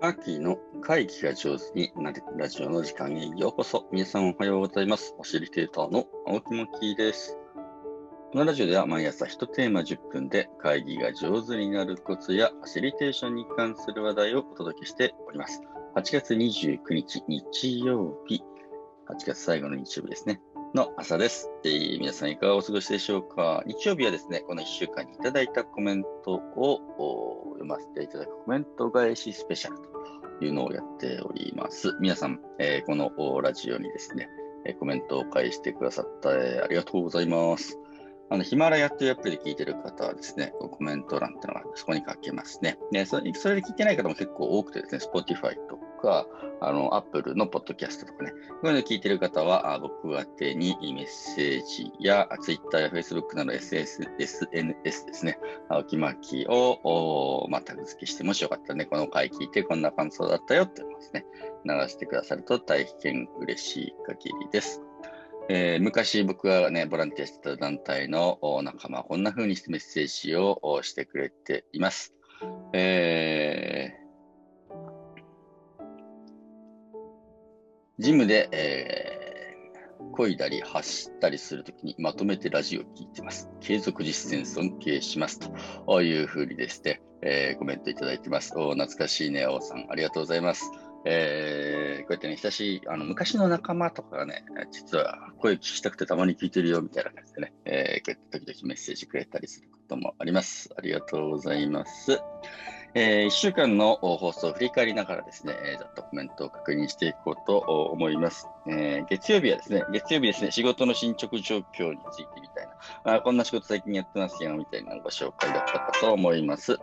秋の会議が上手になるラジオの時間へようこそ。皆さんおはようございます。ファシリテーターの青木真希です。このラジオでは毎朝1テーマ10分で会議が上手になるコツやファシリテーションに関する話題をお届けしております。8月29日日曜日、8月最後の日曜日ですね。の朝です、えー、皆さんいかがお過ごしでしょうか？日曜日はですね、この1週間にいただいたコメントを読ませていただくコメント返しスペシャルというのをやっております。皆さん、えー、このラジオにですね、コメントを返してくださったえありがとうございます。あのヒマラヤというアプリで聞いてる方はですね、コメント欄っていうのがそこに書けますね。ねそれそれで聞いてない方も結構多くてですね、Spotify とか、あの、Apple のポッドキャストとかね、こういうの聞いてる方は、あ僕宛てにメッセージや Twitter や Facebook など SS SNS ですね、青木巻を、まあ、タグ付けして、もしよかったらね、この回聞いてこんな感想だったよってですね、流してくださると大変嬉しい限りです。えー、昔僕がね、ボランティアしてた団体の仲間こんな風にしてメッセージをしてくれています。えー、ジムで、えー、漕いだり走ったりするときにまとめてラジオを聞いてます。継続実践尊敬します。というふうにですね、えー、コメントいただいてます。お懐かしいね、王さん。ありがとうございます。えー、こうやってね、親しい、あの、昔の仲間とかがね、実は声聞きたくてたまに聞いてるよみたいな感じでね、えー、こうやって時々メッセージくれたりすることもあります。ありがとうございます。えー、1週間の放送を振り返りながらですね、えー、ざっとコメントを確認していこうと思います。えー、月曜日はですね、月曜日ですね、仕事の進捗状況についてみたいな、あこんな仕事最近やってますよみたいなご紹介だったかと思います。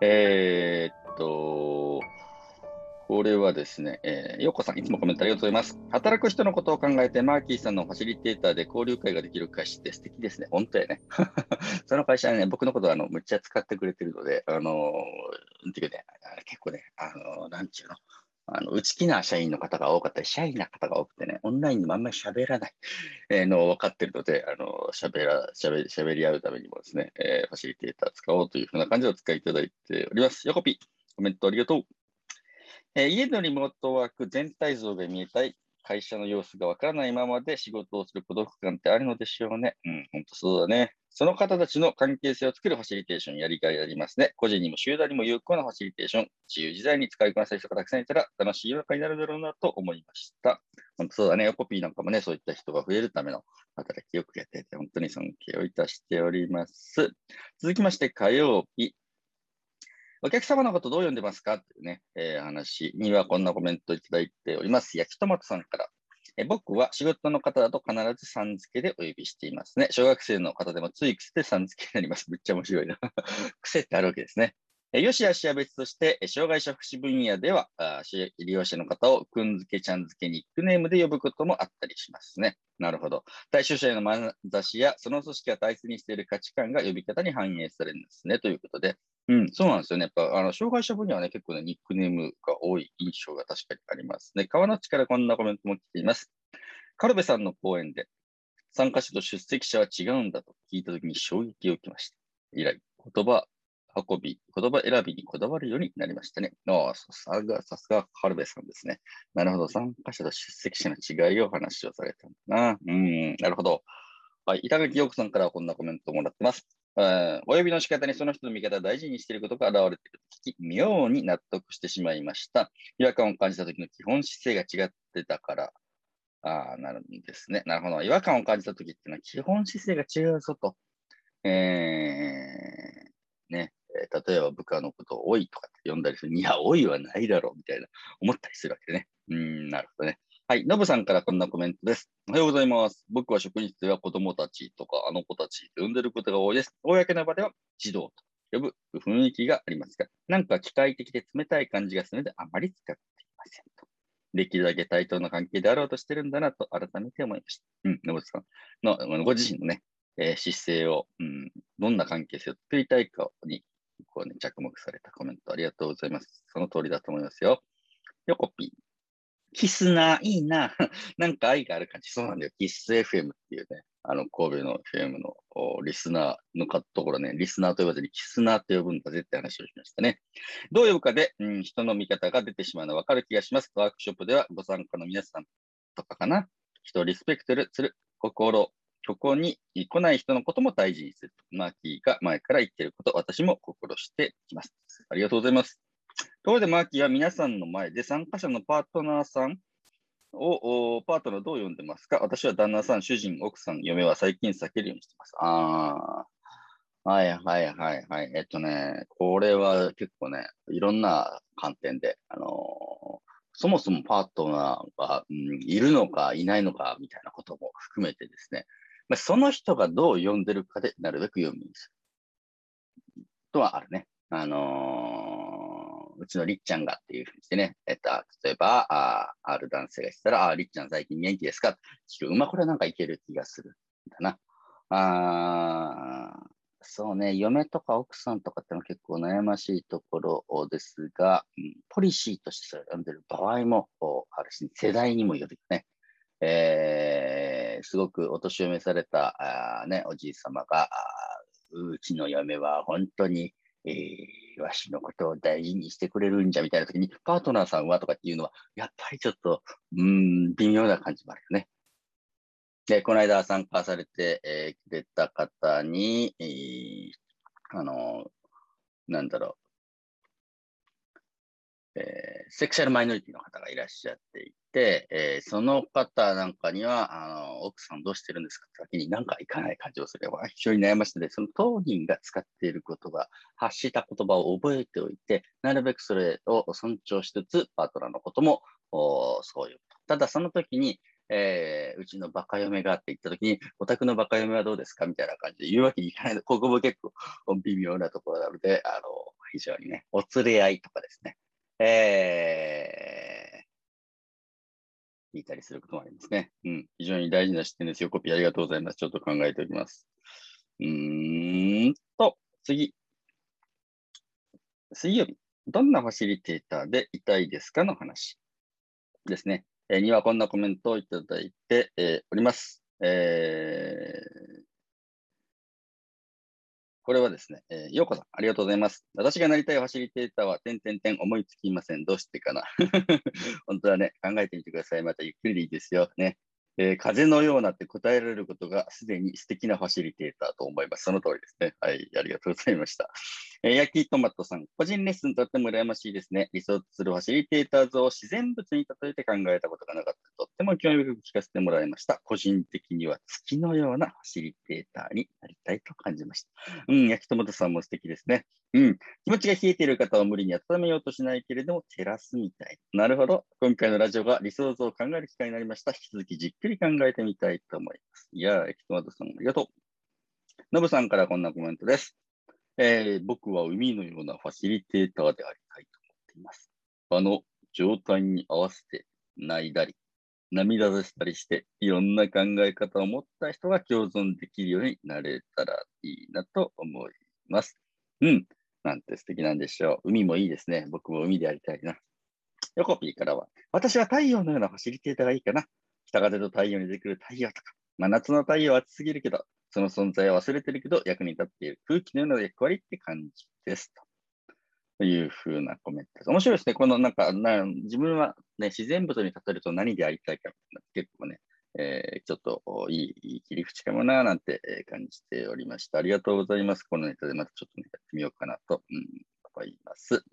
えー、っと、これはですね、えー、ようこさん、いつもコメントありがとうございます。働く人のことを考えて、マーキーさんのファシリテーターで交流会ができる会社って素敵ですね。本当やね。その会社はね、僕のことはあのむっちゃ使ってくれてるので、あのー、ていうかね、結構ね、あのー、なんちゅうの、あの、内気な社員の方が多かったり、シャイな方が多くてね、オンラインでもあんまり喋らない、えー、のを分かってるので、あの、喋ら、喋、喋り合うためにもですね、えー、ファシリテーター使おうというふうな感じでお使いいただいております。ヨコピ、コメントありがとう。えー、家のリモートワーク全体像が見えたい、会社の様子がわからないままで仕事をする孤独感ってあるのでしょうね。うん、本当そうだね。その方たちの関係性を作るファシリテーションやりがいありますね。個人にも集団にも有効なファシリテーション、自由自在に使いこなせる人がたくさんいたら楽しい世の中になるだろうなと思いました。本当そうだね。コピーなんかもね、そういった人が増えるための働きをくれてて、本当に尊敬をいたしております。続きまして、火曜日。お客様のことどう読んでますかっていうね、えー、話にはこんなコメントいただいております。焼きトマトさんから。え僕は仕事の方だと必ずさん付けでお呼びしていますね。小学生の方でもつい癖でさん付けになります。めっちゃ面白いな。癖ってあるわけですね。えよしあしは別として、障害者福祉分野では、あ利用者の方をくんづけ、ちゃんづけ、ニックネームで呼ぶこともあったりしますね。なるほど。対象者への眼差しや、その組織が大切にしている価値観が呼び方に反映されるんですね。ということで、うん、そうなんですよね。やっぱ、あの、障害者分野はね、結構ね、ニックネームが多い印象が確かにありますね。川の地からこんなコメントも来ています。カルベさんの講演で、参加者と出席者は違うんだと聞いたときに衝撃を受けました。以来、言葉運び、言葉選びにこだわるようになりましたね。ああ、さすが、さすが、カルベさんですね。なるほど。参加者と出席者の違いを話をされたんだな。うん、なるほど。はい。板垣陽子さんからこんなコメントをもらってます。お呼びの仕方にその人の見方を大事にしていることが現れていると聞き、妙に納得してしまいました。違和感を感じた時の基本姿勢が違ってたから、ああ、なるんですね。なるほど。違和感を感じた時っていうのは基本姿勢が違うぞと。えー、ね。例えば部下のことをおいとかって呼んだりする。いや、おいはないだろうみたいな思ったりするわけでね。うん、なるほどね。はい。ノブさんからこんなコメントです。おはようございます。僕は職員室では子供たちとかあの子たちと呼んでることが多いです。公の場では児童と呼ぶ雰囲気がありますが、なんか機械的で冷たい感じがするのであまり使っていませんと。できるだけ対等な関係であろうとしてるんだなと改めて思いました。うん、ノブさんのご自身のね、えー、姿勢を、うん、どんな関係性を作りたいかにこう、ね、着目されたコメントありがとうございます。その通りだと思いますよ。ヨコピー。キスな、いいな。なんか愛がある感じ。そうなんだよ。キス FM っていうね、あの、神戸の FM のリスナーのところね、リスナーと呼ばずにキスナーと呼ぶんだぜって話をしましたね。どう呼ぶかで、うん、人の見方が出てしまうのはわかる気がします。ワークショップではご参加の皆さんとかかな。人をリスペクトする心、ここに来ない人のことも大事にする。マーキーが前から言ってること、私も心していきます。ありがとうございます。ところで、マーキーは皆さんの前で参加者のパートナーさんを、パートナーどう呼んでますか？私は旦那さん、主人、奥さん、嫁は最近避けるようにしてます。ああ、はいはいはいはい。えっとね、これは結構ね、いろんな観点で、あのー、そもそもパートナーが、うん、いるのかいないのかみたいなことも含めてですね、まあ、その人がどう呼んでるかでなるべく読みにする。とはあるね。あのー、うちのりっちゃんがっていうふうにしてね、えっと、例えば、あある男性がしたら、ありっちゃん最近元気ですか？聞く。まあ、これはなんかいける気がする。だな。あそうね、嫁とか奥さんとかっての結構悩ましいところですが、うん、ポリシーとしてそれ読んでる場合もあるし、世代にもよるよね。えー、すごくお年を召されたあ、ね、おじい様が、うちの嫁は本当にえー、わしのことを大事にしてくれるんじゃみたいな時に、パートナーさんはとかっていうのは、やっぱりちょっと、うん、微妙な感じもあるよね。で、この間参加されて、えー、くれた方に、えー、あの、なんだろう、えー、セクシャルマイノリティの方がいらっしゃっていて、えー、その方なんかには、あの、奥さんどうしてるんですか？って時になんかいかない感じをすれば非常に悩ましいので、その当人が使っている言葉、発した言葉を覚えておいて、なるべくそれを尊重しつつ、パートナーのことも、そういう。ただその時に、えー、うちのバカ嫁がって言った時に、お宅のバカ嫁はどうですか？みたいな感じで言うわけにいかないの。ここも結構微妙なところなので、あの、非常にね、お連れ合いとかですね。えー、聞いたりすることもありますね。うん。非常に大事な視点ですよ。コピーありがとうございます。ちょっと考えておきます。うーんと、次。水曜日。どんなファシリテーターでいたいですかの話ですね。えー、にはこんなコメントをいただいて、えー、おります。えー、これはですね、えー、ようこさん、ありがとうございます。私がなりたいファシリテーターは、点々点思いつきません。どうしてかな。本当はね、考えてみてください。またゆっくりでいいですよ。ね。えー、風のようなって答えられることがすでに素敵なファシリテーターと思います。その通りですね。はい、ありがとうございました。えー、焼きトマトさん、個人レッスンとっても羨ましいですね。理想とするファシリテーター像を自然物に例えて考えたことがなかった。とっても興味深く聞かせてもらいました。個人的には月のようなファシリテーターになりたいと感じました。うん、焼きトマトさんも素敵ですね。うん。気持ちが冷えている方は無理に温めようとしないけれども、照らすみたい。なるほど。今回のラジオが理想像を考える機会になりました。引き続きじっくり考えてみたいと思います。いやー、エキトマトさんありがとう。ノブさんからこんなコメントです。えー、僕は海のようなファシリテーターでありたいと思っています。場の状態に合わせて泣いたり、涙出したりして、いろんな考え方を持った人が共存できるようになれたらいいなと思います。うん。なんて素敵なんでしょう。海もいいですね。僕も海でやりたいな。ヨコピーからは、私は太陽のようなファシリテーターがいいかな。北風と太陽に出てくる太陽とか、真夏の太陽は暑すぎるけど、その存在は忘れてるけど、役に立っている空気のような役割って感じです。というふうなコメントです。面白いですね。このなんか、な自分は、ね、自然物に例えると何でありたいか結構ね、えー、ちょっといい切り口かもななんて感じておりました。ありがとうございます。このネタでまたちょっと、ね、やってみようかなと、うん、思います。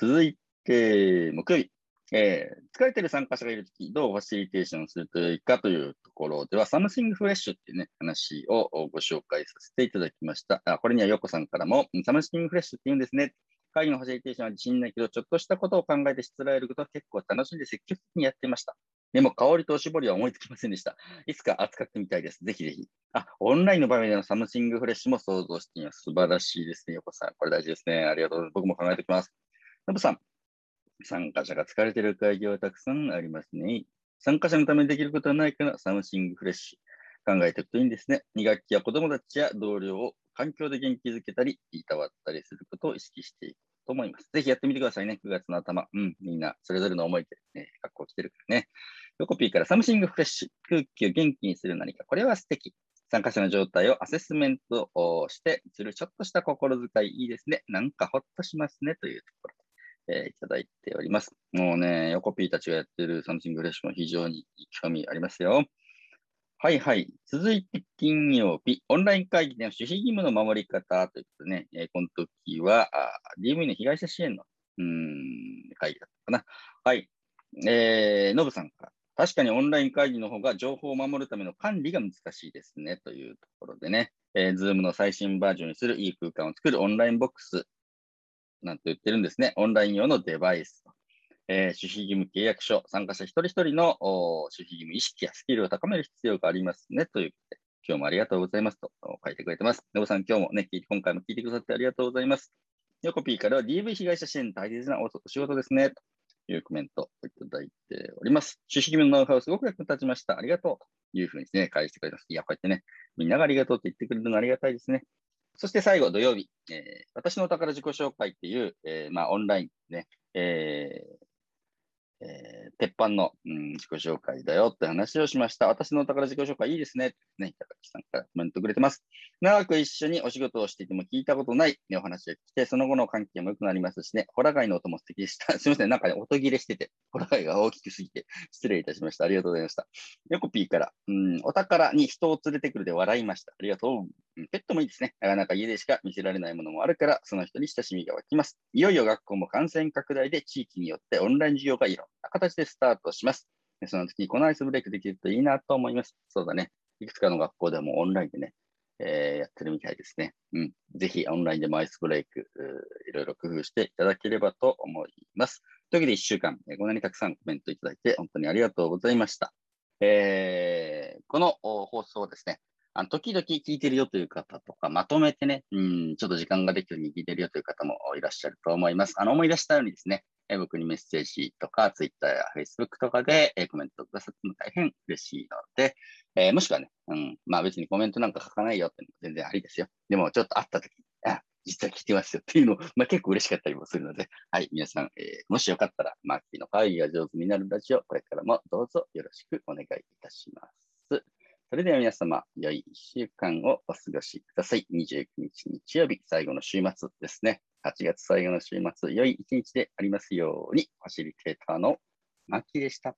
続いて、木曜日。えー、疲れてる参加者がいるとき、どうファシリテーションするといいかというところでは、 something fresh っていうね、話をご紹介させていただきました。あこれにはヨコさんからも、 something fresh って言うんですね。会議のファシリテーションは自信ないけど、ちょっとしたことを考えてしつらえることは結構楽しんで積極的にやってました。でも香りとおしぼりは思いつきませんでした。いつか扱ってみたいです。ぜひぜひ。あ、オンラインの場面での something fresh も想像しています。素晴らしいですね、ヨコさん。これ大事ですね。ありがとうございます。僕も考えておきます。ノブさん、参加者が疲れている会議はたくさんありますね。参加者のためにできることはないかな、 something fresh。考えておくといいんですね。2学期は子供たちや同僚を環境で元気づけたり、いたわったりすることを意識していくと思います。ぜひやってみてくださいね。9月の頭。うん、みんなそれぞれの思いで、ね、学校来てるからね。ヨコピーから Something Fresh。空気を元気にする何か。これは素敵。参加者の状態をアセスメントをしてするちょっとした心遣いいいですね。なんかほっとしますねというと、えー、いただいております。もうね、横 P たちがやってる Something Fresh も非常に興味ありますよ。はいはい。続いて金曜日、オンライン会議での守秘義務の守り方ということでね、えー、この時は DV の被害者支援のうん会議だったかな。はい。えー、ノブさんから、確かにオンライン会議の方が情報を守るための管理が難しいですね、というところでね、えー、Zoom の最新バージョンにするいい空間を作るオンラインボックスなんて言ってるんですね。オンライン用のデバイス。えー、守秘義務契約書、参加者一人一人の守秘義務意識やスキルを高める必要がありますね、ということで、今日もありがとうございますと書いてくれてます。のぶさん、今日もね、今回も聞いてくださってありがとうございます。ヨコピーからは DV 被害者支援大切なお仕事ですね。というコメントをいただいております。主義義務のノウハウすごく役に立ちました。ありがとう。というふうにですね、返してくれます。いや、こうやってね、みんながありがとうって言ってくれるのありがたいですね。そして最後、土曜日、えー、私のお宝自己紹介っていう、えー、まあ、オンラインね、えー、えー、鉄板の、うん、自己紹介だよって話をしました。私のお宝自己紹介いいですね。ね、高木さんからコメントくれてます。長く一緒にお仕事をしていても聞いたことない、ね、お話が来て、その後の関係も良くなりますしね、ホラガイの音も素敵でした。すみません、なんかね、音切れしてて、ホラガイが大きくすぎて失礼いたしました。ありがとうございました。ヨコピーから、うん、お宝に人を連れてくるで笑いました。ありがとう。ペットもいいですね。なかなか家でしか見せられないものもあるから、その人に親しみが湧きます。いよいよ学校も感染拡大で地域によってオンライン授業がいろんな形でスタートします。その時にこのアイスブレイクできるといいなと思います。そうだね。いくつかの学校でもオンラインでね、えー、やってるみたいですね。うん。ぜひオンラインでもアイスブレイク、いろいろ工夫していただければと思います。というわけで1週間、えー、こんなにたくさんコメントいただいて本当にありがとうございました。えー、この放送ですね、あの時々聞いてるよという方とか、まとめてね、うん、ちょっと時間ができるように聞いてるよという方もいらっしゃると思います。あの、思い出したようにですね、え僕にメッセージとか、Twitter や Facebook とかで、えコメントくださっても大変嬉しいので、えー、もしくはね、うん、まあ別にコメントなんか書かないよっていうのも全然ありですよ。でもちょっと会った時あ、実は聞いてますよっていうの、まあ結構嬉しかったりもするので、はい、皆さん、えー、もしよかったら、マーキーの会議が上手になるラジオ、これからもどうぞよろしくお願いいたします。それでは皆様、良い1週間をお過ごしください。29日日曜日、最後の週末ですね。8月最後の週末、良い一日でありますように、ファシリテーターのマキでした。